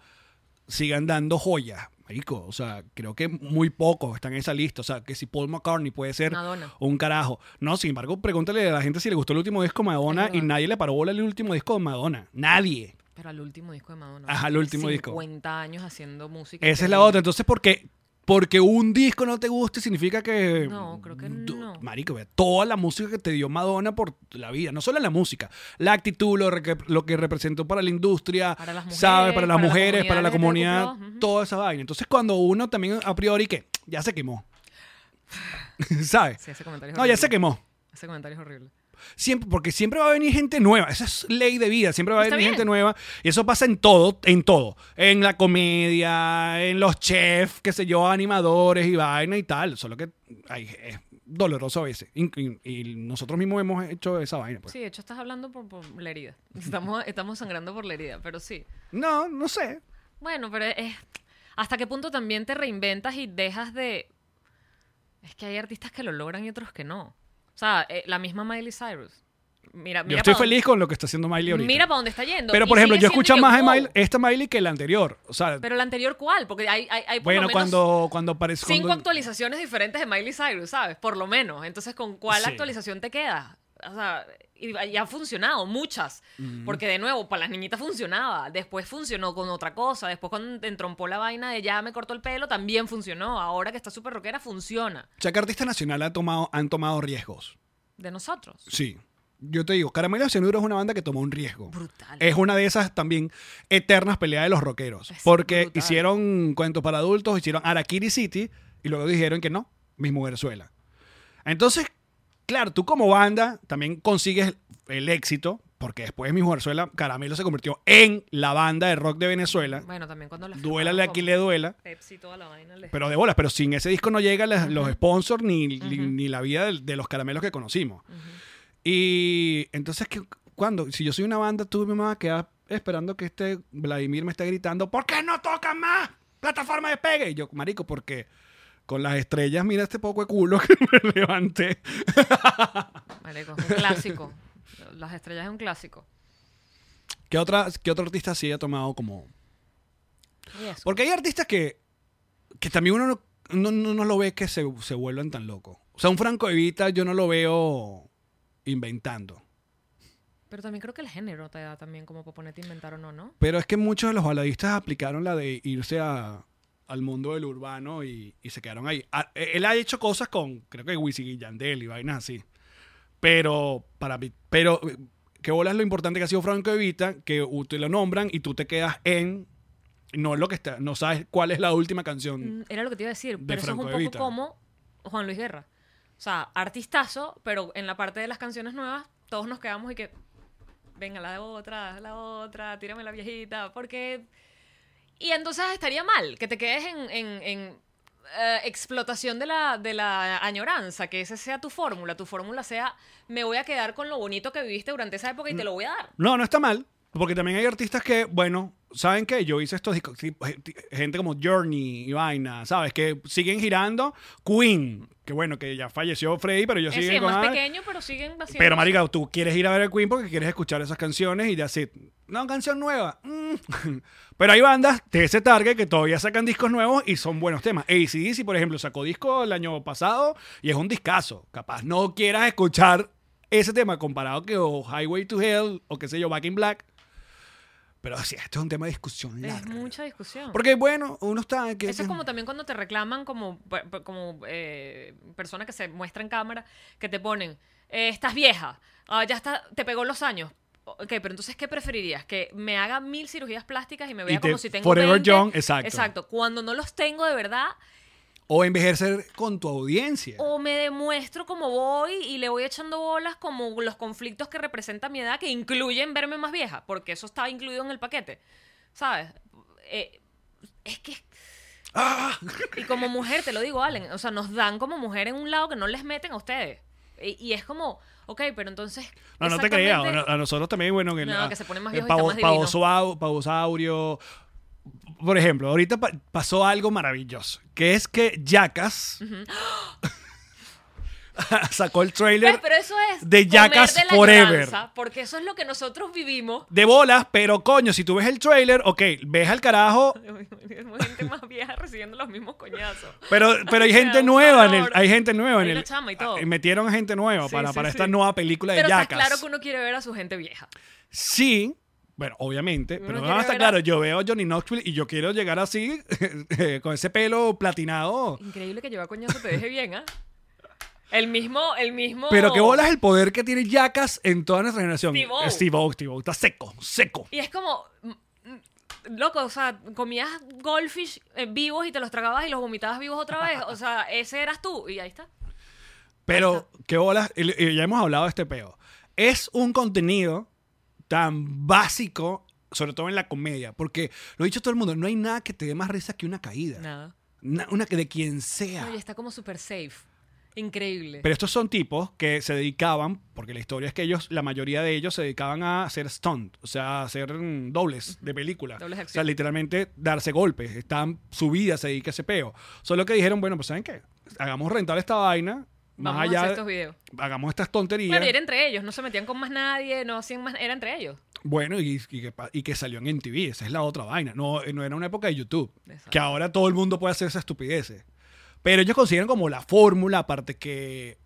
sigan dando joyas. Marico, o sea, creo que muy pocos están en esa lista. O sea, que si Paul McCartney puede ser Madonna. un carajo. No, sin embargo, pregúntale a la gente si le gustó el último disco de Madonna y nadie le paró bola al último disco de Madonna. Nadie. Pero al último disco de Madonna. Ajá, al último disco. 50 años haciendo música. Esa es la otra. Entonces, porque porque un disco no te guste significa que No, creo que no. marico ve toda la música que te dio Madonna por la vida no solo la música la actitud lo, re- lo que representó para la industria Para las mujeres, sabe para las para la mujeres para la comunidad toda esa vaina entonces cuando uno también a priori que ya se quemó ¿sabes? Sí, ese comentario es no ya se quemó Ese comentario es horrible. Siempre, porque siempre va a venir gente nueva. Esa es ley de vida. Siempre va a venir bien. gente nueva. Y eso pasa en todo, en todo. En la comedia, en los chefs, qué sé yo, animadores y vaina y tal. Solo que ay, es doloroso a veces. Y, y- y nosotros mismos hemos hecho esa vaina. pues. Sí, de hecho estás hablando por, por la herida. Estamos, estamos sangrando por la herida, pero sí. No, no sé. Bueno, pero es... ¿Hasta qué punto también te reinventas y dejas de... Es que hay artistas que lo logran y otros que no. O sea, eh, la misma Miley Cyrus. Mira, Yo estoy feliz con lo que está haciendo Miley ahorita. Mira para dónde está yendo. Pero, y por ejemplo, yo escucho más de. Miley- esta Miley que la anterior. O sea, Pero la anterior, ¿cuál? Porque hay, hay, hay por bueno, lo menos cuando, cuando aparece... cinco cuando- actualizaciones diferentes de Miley Cyrus, ¿sabes? Por lo menos. Entonces, ¿con cuál Sí. actualización te queda? O sea, y, y ha funcionado, muchas. Porque, de nuevo, para las niñitas funcionaba. Después funcionó con otra cosa. Después, cuando entrompó la vaina de ya me cortó el pelo, también funcionó. Ahora que está súper rockera, funciona. O sea, que artistas nacionales han tomado, han tomado riesgos. De nosotros. Sí. Yo te digo, Caramelo de Cianuro es una banda que tomó un riesgo. Brutal. Es una de esas también eternas peleas de los rockeros. Es porque brutal. hicieron cuentos para adultos, hicieron Arakiri City y luego dijeron que no, Miss Mujerzuela. Entonces, claro, tú como banda también consigues el éxito, porque después de Miss Mujerzuela, Caramelo se convirtió en la banda de rock de Venezuela. Bueno, también cuando la Duélale a firmaron quien con le duela. Pepsi, toda la vaina. le- Pero de bolas, pero sin ese disco no llegan los sponsors ni, ni- ni la vida de, los caramelos que conocimos. Y entonces, ¿qué, ¿cuándo? Si yo soy una banda, tú me vas a quedar esperando que este Vladimir me esté gritando, ¿por qué no tocan más plataforma de pegue? Y yo, marico, porque con las estrellas, mira este poco de culo que me levanté. Marico, es un clásico. Las estrellas es un clásico. ¿Qué, otra, ¿Qué otro artista sí ha tomado como...? Porque hay artistas que, que también uno no, no, no- no lo ve que se, se vuelvan tan locos. O sea, un Franco Evita yo no lo veo inventando. Pero también creo que el género te da también como para ponerte a inventar o no, ¿no? Pero es que muchos de los baladistas aplicaron la de irse a- al mundo del urbano y, y se quedaron ahí. A- e, él ha hecho cosas con, creo que Wisin y Yandel y vainas así. Pero, para mí, pero, ¿qué bola es lo importante que ha sido Franco Evita? Que te lo nombran y tú te quedas en, no lo que está, no sabes cuál es la última canción. Mm, Era lo que te iba a decir, de pero eso es Franco un poco como Juan Luis Guerra. O sea, artistazo, pero en la parte de las canciones nuevas, todos nos quedamos y que, venga, la otra, la otra, tírame la viejita, porque... Y entonces estaría mal que te quedes en, en- en, eh, explotación de la, de la añoranza, que esa sea tu fórmula, tu fórmula sea, me voy a quedar con lo bonito que viviste durante esa época y te lo voy a dar. No, no está mal. Porque también hay artistas que, bueno, ¿saben qué? Yo hice estos discos, sí, gente como Journey y Vaina, ¿sabes? Que siguen girando. Queen, que bueno, que ya falleció Freddy, pero yo Es sigo sí, es más pequeño, pero siguen haciendo... Pero, marica, tú quieres ir a ver a Queen porque quieres escuchar esas canciones y ya sí. No, canción nueva. mm. Pero hay bandas de ese target que todavía sacan discos nuevos y son buenos temas. ACDC, por ejemplo, sacó disco el año pasado y es un discazo. Capaz no quieras escuchar ese tema comparado que o Highway to Hell o qué sé yo, Back in Black. Pero sí, esto es un tema de discusión Es larga. mucha discusión. Porque, bueno, uno está... Que, Eso es como también cuando te reclaman como, como eh, persona que se muestra en cámara, que te ponen, eh, estás vieja, ah, ya está, te pegó los años. Ok, pero entonces, ¿qué preferirías? ¿Que me haga mil cirugías plásticas y me vea te- como si tengo forever 20? young, exacto. Exacto. Cuando no los tengo de verdad, O envejecer con tu audiencia. o me demuestro como voy y le voy echando bolas como los conflictos que representa mi edad, que incluyen verme más vieja, porque eso está incluido en el paquete. ¿Sabes? Eh, es que ¡Ah! Y como mujer, te lo digo, Allen, o sea, nos dan como mujer en un lado que no les meten a ustedes. Y, y es como, ok, pero entonces... No, no te creas. A nosotros también, bueno, que, No, la- que se ponen más viejos y más pavosau- pavosaurio. Por ejemplo, ahorita pa- pasó algo maravilloso, que es que Jackass sacó el trailer ¿Ves? Pero eso es de Jackass de Forever. porque eso es lo que nosotros vivimos. de bolas, pero coño, si tú ves el trailer, ok, ves al carajo, gente más vieja recibiendo los mismos coñazos. pero, pero hay gente nueva en el, hay gente nueva en el, chama y todo. ah, metieron a gente nueva Sí, para, sí, para sí. esta nueva película de Pero Jackass. claro que uno quiere ver a su gente vieja. Sí, bueno, obviamente, Uno pero quiere vamos a estar ver a- claro, yo veo a Johnny Knoxville y yo quiero llegar así, con ese pelo platinado. Increíble que lleva coñazo te deje bien, ¿ah? El mismo, el mismo... Pero que bolas el poder que tiene Jackass en toda nuestra generación. Steve O. Steve O, Steve O, está seco, seco. Y es como, mm, mm, loco, o sea, comías goldfish eh, vivos y te los tragabas y los vomitabas vivos otra vez. O sea, ese eras tú y ahí está. Pero, qué bolas, y- y ya hemos hablado de este peo. es un contenido tan básico, sobre todo en la comedia, porque lo ha dicho todo el mundo, no hay nada que te dé más risa que una caída. Nada. Na- una que de quien sea. Oye, está como súper safe. Increíble. Pero estos son tipos que se dedicaban, porque la historia es que ellos, la mayoría de ellos se dedicaban a hacer stunt, o sea, a hacer mm, dobles de película. Dobles de o sea, literalmente darse golpes. Están, su vida se dedica a ese peo. Solo que dijeron, bueno, pues ¿saben qué? Hagamos rentar esta vaina, más Vamos a allá, hacer de- estos videos. hagamos estas tonterías. Claro, y era entre ellos, no se metían con más nadie, no hacían más, era entre ellos. Bueno, y, y que, y que salió en MTV, esa es la otra vaina. No, no era una época de YouTube, Exacto. que ahora todo el mundo puede hacer esa estupideces. Pero ellos consideran como la fórmula, aparte que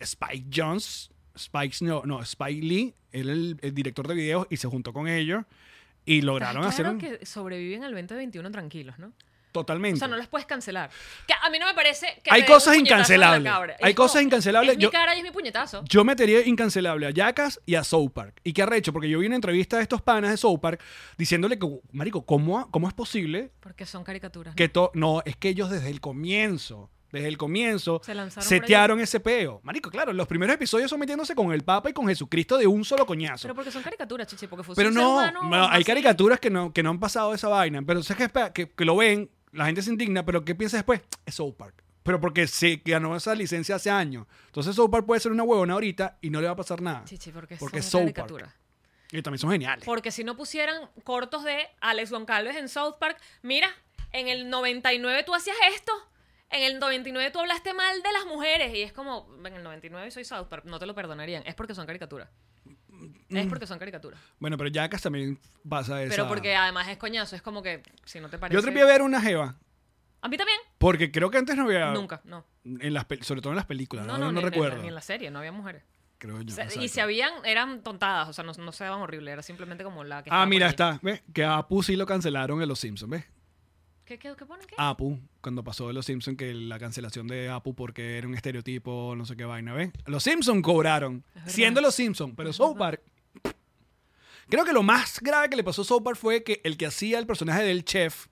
Spike Jones, Spike, no, no, Spike Lee, él el, el director de videos y se juntó con ellos y lograron Estás hacer claro un, que sobreviven al 2021 tranquilos, ¿no? Totalmente. O sea, no las puedes cancelar. Que a mí no me parece que Hay cosas incancelables. Hay como, cosas incancelables. Es mi cara y es mi puñetazo. Yo metería incancelable a Jackass y a South Park. ¿Y qué arrecho? Porque yo vi una entrevista de estos panas de South Park diciéndole que, marico, ¿cómo, cómo es posible Porque son caricaturas. ¿no? que to- no, es que ellos desde el comienzo, desde el comienzo, Se setearon ese peo. Marico, claro, los primeros episodios son metiéndose con el Papa y con Jesucristo de un solo coñazo. Pero porque son caricaturas, chichi, porque fue Pero no, humano no, hay así. caricaturas que no, que no han pasado esa vaina. Pero sé que, que, que lo ven, la gente se indigna, pero ¿qué piensa después? Es South Park. Pero porque se ganó esa licencia hace años. Entonces South Park puede ser una huevona ahorita y no le va a pasar nada. Chichi, porque, Porque son South Park. caricaturas. Y también son geniales. Porque si no pusieran cortos de Alex Goncalves en South Park, mira, en el 99 tú hacías esto, en el 99 tú hablaste mal de las mujeres, y es como, en el 99 soy South Park, no te lo perdonarían, es porque son caricaturas. Mm. Es porque son caricaturas. Bueno, pero Jackass también pasa eso. Pero porque además es coñazo, es como que, si no te parece... Yo atreví a ver una jeva. A mí también. Porque creo que antes no había. Nunca, no. En las, pel- sobre todo en las películas. No, No, no, no, ni, en la- recuerdo. ni en la serie, no había mujeres. Creo yo. Y si habían, eran tontadas, o sea, no, no se daban horrible, era simplemente como la que Ah, mira, ahí. está. ¿Ves? Que a Apu sí lo cancelaron en Los Simpsons, ¿ves? ¿Qué, qué, qué ponen qué? Apu, cuando pasó de Los Simpsons, que la cancelación de Apu porque era un estereotipo, no sé qué vaina, ¿ves? Los Simpsons cobraron, siendo Los Simpsons, pero South Park. Creo que lo más grave que le pasó a South Park fue que el que hacía el personaje del chef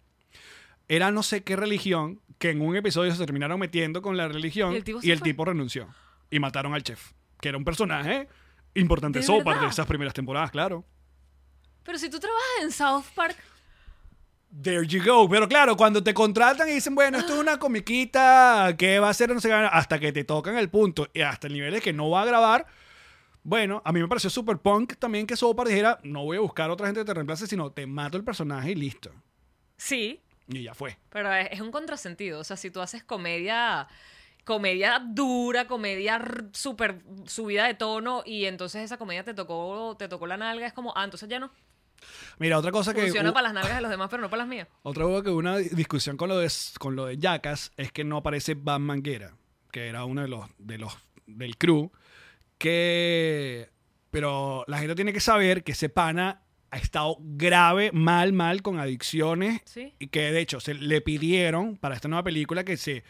era no sé qué religión, que en un episodio se terminaron metiendo con la religión ¿Y el tipo y se el fue? tipo renunció. Y mataron al chef, que era un personaje importante de ¿De South Park de esas primeras temporadas, claro. Pero si tú trabajas en South Park, There you go. Pero claro, cuando te contratan y dicen, bueno, esto es una comiquita, ¿qué va a hacer? No sé qué, hasta que te tocan el punto y hasta el nivel de que no va a grabar. Bueno, a mí me pareció super punk también que Sopa dijera, no voy a buscar otra gente que te reemplace, sino te mato el personaje y listo. sí, Y ya fue. pero es, es un contrasentido. O sea, si tú haces comedia, comedia dura, comedia súper subida de tono, y entonces esa comedia te tocó, te tocó la nalga, es como, ah, entonces ya no. Mira, otra cosa que... Funciona para las nalgas de los demás, pero no para las mías. Otra hubo que hubo una discusión con lo de con lo de Jackass es que no aparece Van Manguera, que era uno de los de los del crew que pero la gente tiene que saber que ese pana ha estado grave, mal, mal con adicciones Sí. y que de hecho se le pidieron para esta nueva película que se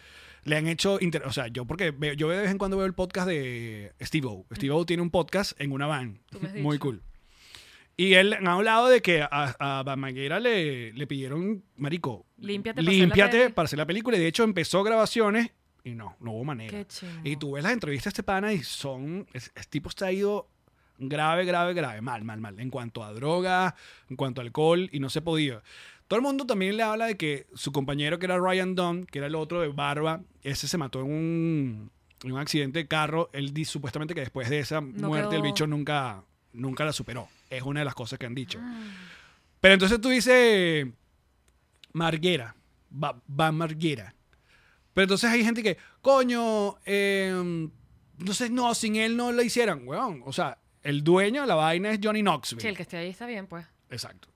le han hecho, inter- o sea, yo porque veo- yo de vez en cuando veo el podcast de Steve O. Steve O tiene un podcast en una van, muy dicho. cool. Y él ha hablado de que a, a Manguera le, le pidieron, marico, Límpiate para hacer la límpiate peli". para hacer la película. Y de hecho empezó grabaciones y no, no hubo manera. Qué. Y tú ves las entrevistas de este pana y son, es, es tipo está ido grave, grave, grave, mal, mal, mal. En cuanto a drogas, en cuanto a alcohol y no se podía. Todo el mundo también le habla de que su compañero que era Ryan Dunn, que era el otro de Barba, ese se mató en un, en un accidente de carro. Él dice supuestamente que después de esa No muerte el bicho nunca, nunca la superó. Es una de las cosas que han dicho. Ah. Pero entonces tú dices Marguera, va, va Marguera. Pero entonces hay gente que, coño, eh, no sé, no, sin él no lo hicieran, weón. O sea, el dueño de la vaina es Johnny Knoxville. Sí, el que esté ahí está bien, pues. Exacto.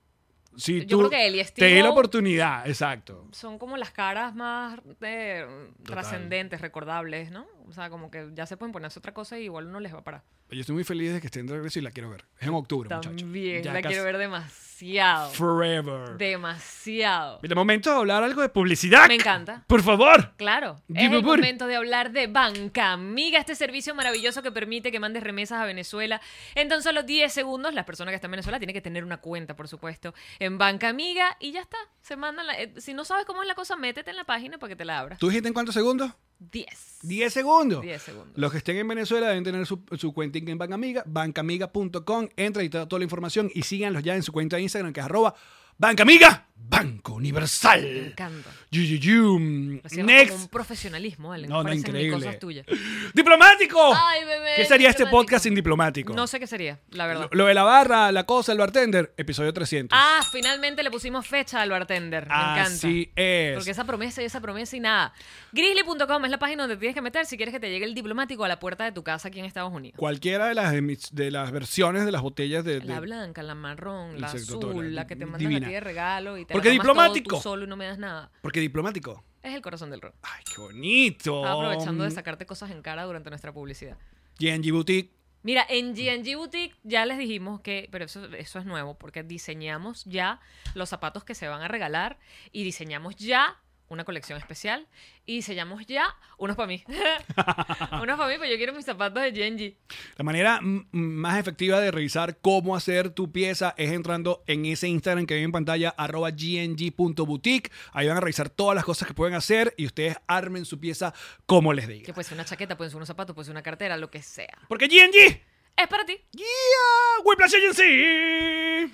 Si Yo tú creo que él y te di la oportunidad, exacto. Son como las caras más eh, trascendentes, recordables, ¿no? O sea, como que ya se pueden ponerse otra cosa y igual uno les va a parar. Yo estoy muy feliz de que esté en regreso y la quiero ver. Es en octubre, muchachos. También, la quiero ver demasiado. Forever. Demasiado. De momento de hablar algo de publicidad. Me encanta. Por favor. Claro, es el momento de hablar de Banca Amiga, este servicio maravilloso que permite que mandes remesas a Venezuela. En tan solo 10 segundos, las personas que están en Venezuela tienen que tener una cuenta, por supuesto, en Banca Amiga y ya está. Se mandan la- eh, si no sabes cómo es la cosa, métete en la página para que te la abra. ¿Tú dijiste en cuántos segundos? 10. 10 segundos. 10 segundos. Los que estén en Venezuela deben tener su, su cuenta en Bancamiga, bancamiga.com. Entra y te da toda la información y síganlos ya en su cuenta de Instagram que es arroba Bancamiga, Banco Me Universal. encanta. Yu, yu, yu. Hacíamos Next. como un profesionalismo, ¿vale? No, no, increíble. cosas tuyas. ¡Diplomático! Ay, bebé, ¿Qué sería este podcast sin diplomático? No sé qué sería, la verdad. Lo, lo de la barra, la cosa, el bartender, episodio 300. Ah, finalmente le pusimos fecha al bartender. Me encanta. Así es. Porque esa promesa y esa promesa y nada. Grizzly.com es la página donde tienes que meter si quieres que te llegue el diplomático a la puerta de tu casa aquí en Estados Unidos. Cualquiera de las, de las versiones de las botellas de... de- La blanca, la marrón, la azul, la- que te mandan a ti de regalo y te Porque la tomas todo diplomático. tú solo y no me das nada. Porque diplomático. Es el corazón del rock. ¡Ay, qué bonito! Estaba aprovechando de sacarte cosas en cara durante nuestra publicidad. GNG Boutique. Mira, en G&G Boutique ya les dijimos que, pero eso, eso es nuevo, porque diseñamos ya los zapatos que se van a regalar y diseñamos ya una colección especial y diseñamos ya unos para mí. unos para mí, pues yo quiero mis zapatos de G&G. La manera más efectiva de revisar cómo hacer tu pieza es entrando en ese Instagram que ven en pantalla, arroba gng.boutique. Ahí van a revisar todas las cosas que pueden hacer y ustedes armen su pieza como les Que diga. puede ser una chaqueta, puede ser unos zapatos, puede ser una cartera, lo que sea. Porque GNG, Es para ti. yeah, Whiplash Agency.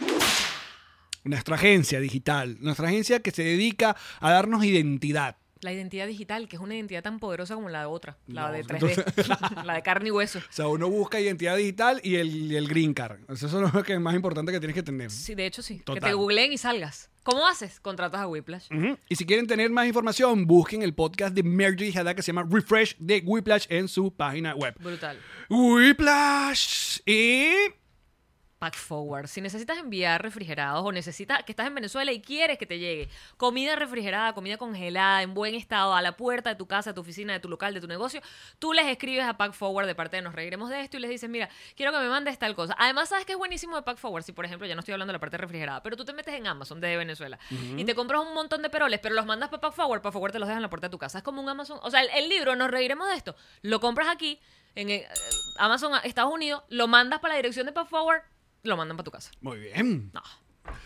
Nuestra agencia digital, nuestra agencia que se dedica a darnos identidad. La identidad digital, que es una identidad tan poderosa como la de otra, la No, de 3D, entonces- la de carne y hueso. O sea, uno busca identidad digital y el, y el green card. Eso es lo que es más importante que tienes que tener. Sí, de hecho sí. Que te googleen y salgas. ¿Cómo haces? Contratas a Whiplash. Y si quieren tener más información, busquen el podcast de Mergy Dijada que se llama Refresh de Whiplash en su página web. Brutal. Whiplash y... Pack Forward. Si necesitas enviar refrigerados o necesitas que estás en Venezuela y quieres que te llegue comida refrigerada, comida congelada, en buen estado, a la puerta de tu casa, de tu oficina, de tu local, de tu negocio, tú les escribes a Pack Forward de parte de Nos Reiremos de esto y les dices, mira, quiero que me mandes tal cosa. Además, ¿sabes qué es buenísimo de Pack Forward? Si, por ejemplo, ya no estoy hablando de la parte refrigerada, pero tú te metes en Amazon desde Venezuela y te compras un montón de peroles, pero los mandas para Pack Forward, Pack Forward te los deja en la puerta de tu casa. Es como un Amazon. O sea, el, el libro Nos Reiremos de esto, lo compras aquí, en eh, Amazon, Estados Unidos, lo mandas para la dirección de Pack Forward, lo mandan para tu casa. Muy bien. No.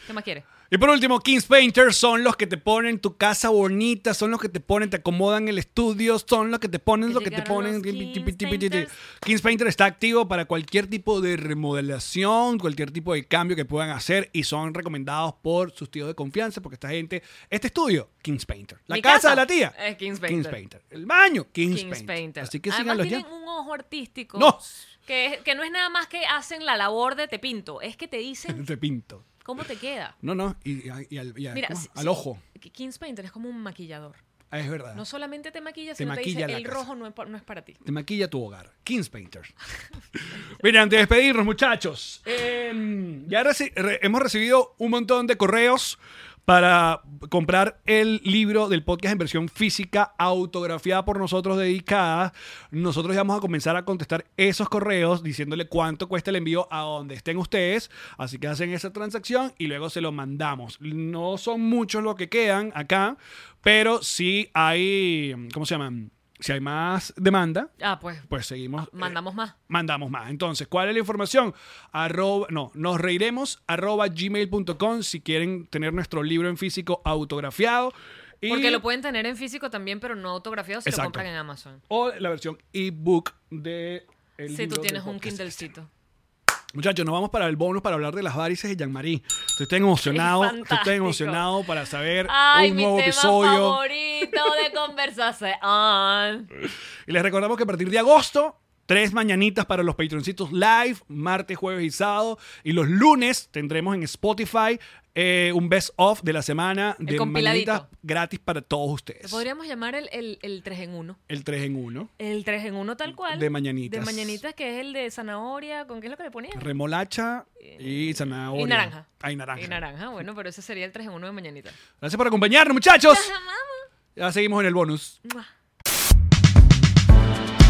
¿Qué más quieres? Y por último, Kings Painters son los que te ponen tu casa bonita, son los que te ponen, te acomodan el estudio, son los que te ponen lo que te ponen. Kings. Painters. Kings Painter está activo para cualquier tipo de remodelación, cualquier tipo de cambio que puedan hacer y son recomendados por sus tíos de confianza porque esta gente, este estudio, Kings Painter. La casa, casa de la tía, es Kings Kings Painter. Painter. El baño, Kings, Kings Painter. Painter. Así que Además síganlos ya. tienen un ojo artístico. No. Que, que no es nada más que hacen la labor de te pinto. Es que te dicen Te pinto. cómo te queda. No, no, y, y al, y al- Mira, ¿cómo? si- al si- ojo. Kings Painter es como un maquillador. Ah, Es verdad. No solamente te maquilla, Te sino te, maquilla dice la el casa. rojo no es, pa- no es para ti. Te maquilla tu hogar. Kings Painters. Mira, antes de despedirnos, muchachos, eh, ya reci- re- hemos recibido un montón de correos para comprar el libro del podcast en versión física, autografiada por nosotros, dedicada. Nosotros vamos a comenzar a contestar esos correos diciéndole cuánto cuesta el envío a donde estén ustedes. Así que hacen esa transacción y luego se lo mandamos. No son muchos los que quedan acá, pero sí hay, ¿cómo se llaman? Si hay más demanda, Ah, pues pues seguimos. eh, mandamos más. mandamos más. Entonces, ¿cuál es la información? Arroba, no, nos reiremos arroba gmail.com si quieren tener nuestro libro en físico autografiado. Y, Porque lo pueden tener en físico también, pero no autografiado si Exacto. lo compran en Amazon. O la versión ebook de... el Si tú tienes un. Kindlecito. Muchachos, nos vamos para el bonus para hablar de las varices de Jean-Marie. Estoy tan emocionado, Es estoy emocionado para saber Ay, un mi nuevo tema episodio. favorito de conversación. Y les recordamos que a partir de agosto, tres mañanitas para los patroncitos live, martes, jueves y sábado. Y los lunes tendremos en Spotify eh, un best of de la semana de mañanitas gratis para todos ustedes. podríamos llamar el, el, el 3 en 1. El 3 en 1. El 3 en 1 tal cual. De mañanitas. De mañanitas, que es el de zanahoria. ¿Con qué es lo que le ponían? Remolacha y zanahoria. Y naranja. Ay, naranja. Y naranja, bueno, pero ese sería el 3 en 1 de mañanita. Gracias por acompañarnos, muchachos. Ya seguimos en el bonus.